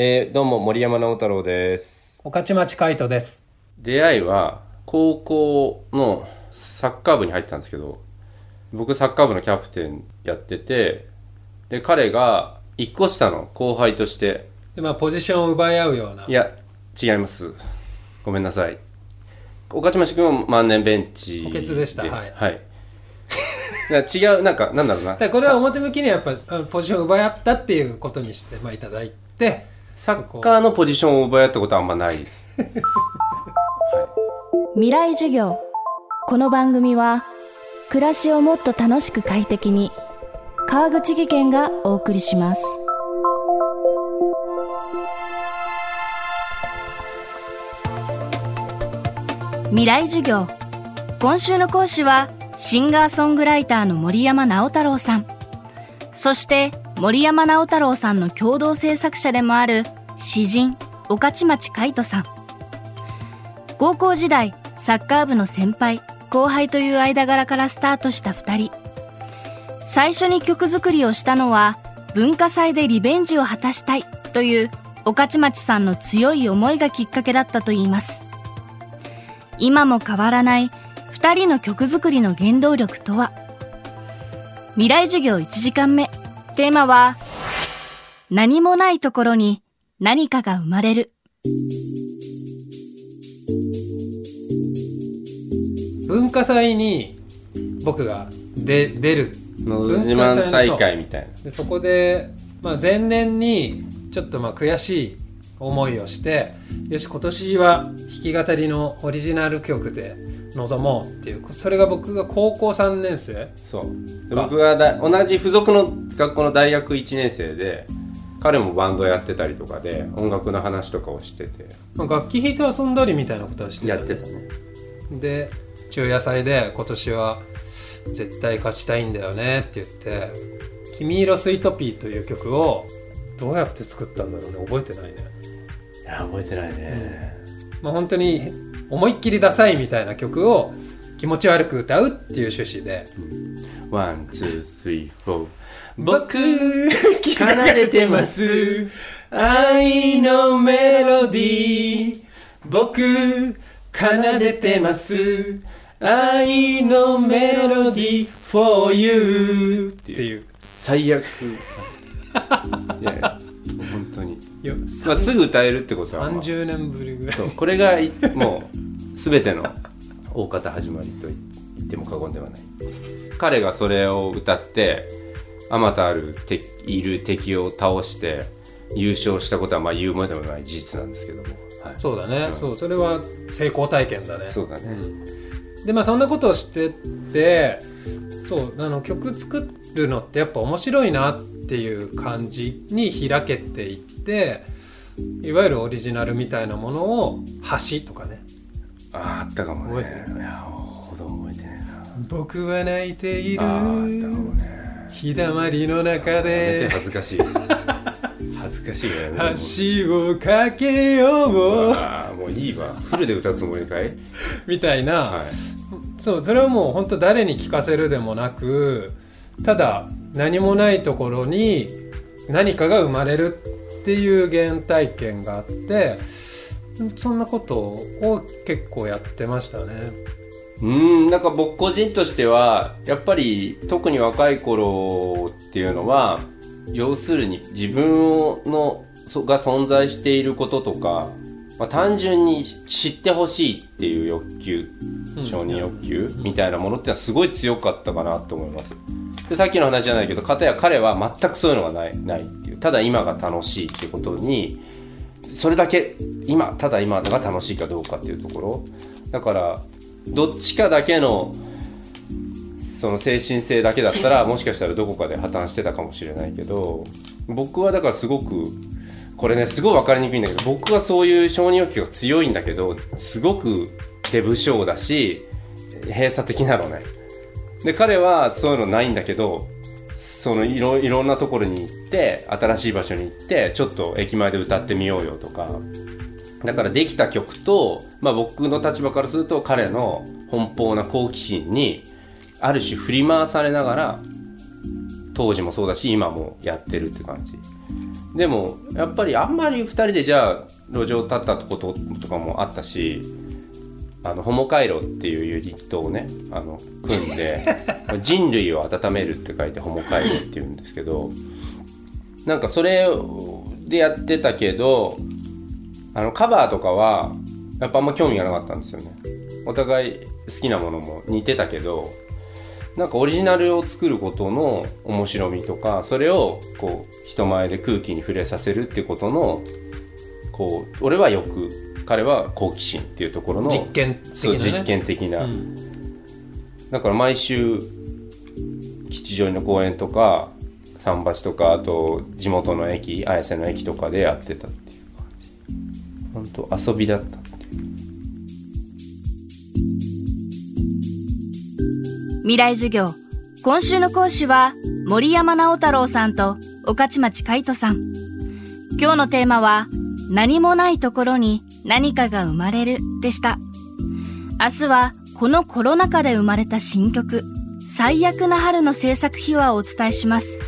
えー、どうも森山直太朗です。御徒町海人です。出会いは高校のサッカー部に入ったんですけど、僕サッカー部のキャプテンやってて、で、彼が一個下の後輩として、で、まあ、ポジションを奪い合うような。いや、違います。ごめんなさい。御徒町君は万年ベンチ補欠でしたはいはい。だから違う、なんか、なんだろうなだか。らこれは表向きにはやっぱあのポジションを奪い合ったっていうことにして、まあ、いただいて、サッカーのポジションを奪い合ったことはあんまないです。未来授業。この番組は暮らしをもっと楽しく快適に川口義賢がお送りします。未来授業。今週の講師はシンガーソングライターの森山直太朗さん。そして森山直太朗さんの共同制作者でもある詩人御徒町海人さん。高校時代サッカー部の先輩後輩という間柄からスタートした2人。最初に曲作りをしたのは文化祭でリベンジを果たしたいという御徒町さんの強い思いがきっかけだったといいます。今も変わらない2人の曲作りの原動力とは。未来授業1時間目。テーマは何もないところに何かが生まれる文化祭に僕がで出る。のど自慢大会みたいな。でそこで、まあ、前年にちょっとまあ悔しい思いをして、よし、今年は弾き語りのオリジナル曲で臨もうっていう、それが僕が高校3年生。そう。で僕がだ同じ付属の学校の大学1年生で彼もバンドやってたりとかで音楽の話とかをしてて。まあ、楽器弾いて遊んだりみたいなことはしてたよね。やってたねで中野祭で今年は絶対勝ちたいんだよねって言って「君色スイートピー」という曲をどうやって作ったんだろうね。覚えてないね。いや覚えてないね、まあ本当に思いっきりダサいみたいな曲を気持ち悪く歌うっていう趣旨で。 one two three four僕奏でてます。愛のメロディー。僕奏でてます。愛のメロディー。for you っていう。最悪本当に、よまあ、すぐ歌えるってことは、まあ30年ぶりぐらい。そうこれがいもう全ての大方始まりと言っても過言ではない。彼がそれを歌ってあまたある敵いる敵を倒して優勝したことはまあ言うまでもない事実なんですけども、はい、そうだね、うん。そうそれは成功体験だね。そうだね、でまあそんなことをしててそうあの曲作るのってやっぱ面白いなっていう感じに開けていっていわゆるオリジナルみたいなものを「橋」とかね。あああったかもね。覚えていやほど覚えてね「僕は泣いている。あああったかもね。日だまりの中で。恥ずかしい。恥ずかしいからやめて。橋を架けよう。ああもういいわ。フルで歌うつもりかい？みたいな、はいそうそれはもう本当誰に聞かせるでもなくただ何もないところに何かが生まれるっていう原体験があってそんなことを結構やってましたね。うんなんか僕個人としてはやっぱり特に若い頃っていうのは要するに自分のそが存在していることとか、まあ、単純に知ってほしいっていう欲求承認欲求みたいなものってのはすごい強かったかなと思います。でさっきの話じゃないけど片や彼は全くそういうのがないないっていうただ今が楽しいってことにそれだけ今ただ今が楽しいかどうかっていうところだからどっちかだけのその精神性だけだったらもしかしたらどこかで破綻してたかもしれないけど僕はだからすごくこれねすごい分かりにくいんだけど僕はそういう承認欲求が強いんだけどすごく手不精だし閉鎖的なのね。で彼はそういうのないんだけどそのいろいろんなところに行って新しい場所に行ってちょっと駅前で歌ってみようよとか。だからできた曲と、まあ、僕の立場からすると彼の奔放な好奇心にある種振り回されながら当時もそうだし今もやってるって感じ。でもやっぱりあんまり2人でじゃあ路上立ったこととかもあったしあのホモカイロっていうユニットをねあの組んで 人類を温めるって書いてホモカイロっていうんですけどなんかそれでやってたけどあのカバーとかはやっぱあんま興味がなかったんですよね。お互い好きなものも似てたけどなんかオリジナルを作ることの面白みとかそれをこう人前で空気に触れさせるってことのこう俺は欲彼は好奇心っていうところの実験的そうなね実験的な、うん。だから毎週吉祥寺の公園とか桟橋とかあと地元の駅綾瀬の駅とかでやってたっていう感じ。本当遊びだった未来授業。今週の講師は森山直太朗さんと御徒町海人さん。今日のテーマは何もないところに何かが生まれるでした。明日はこのコロナ禍で生まれた新曲最悪な春の制作秘話をお伝えします。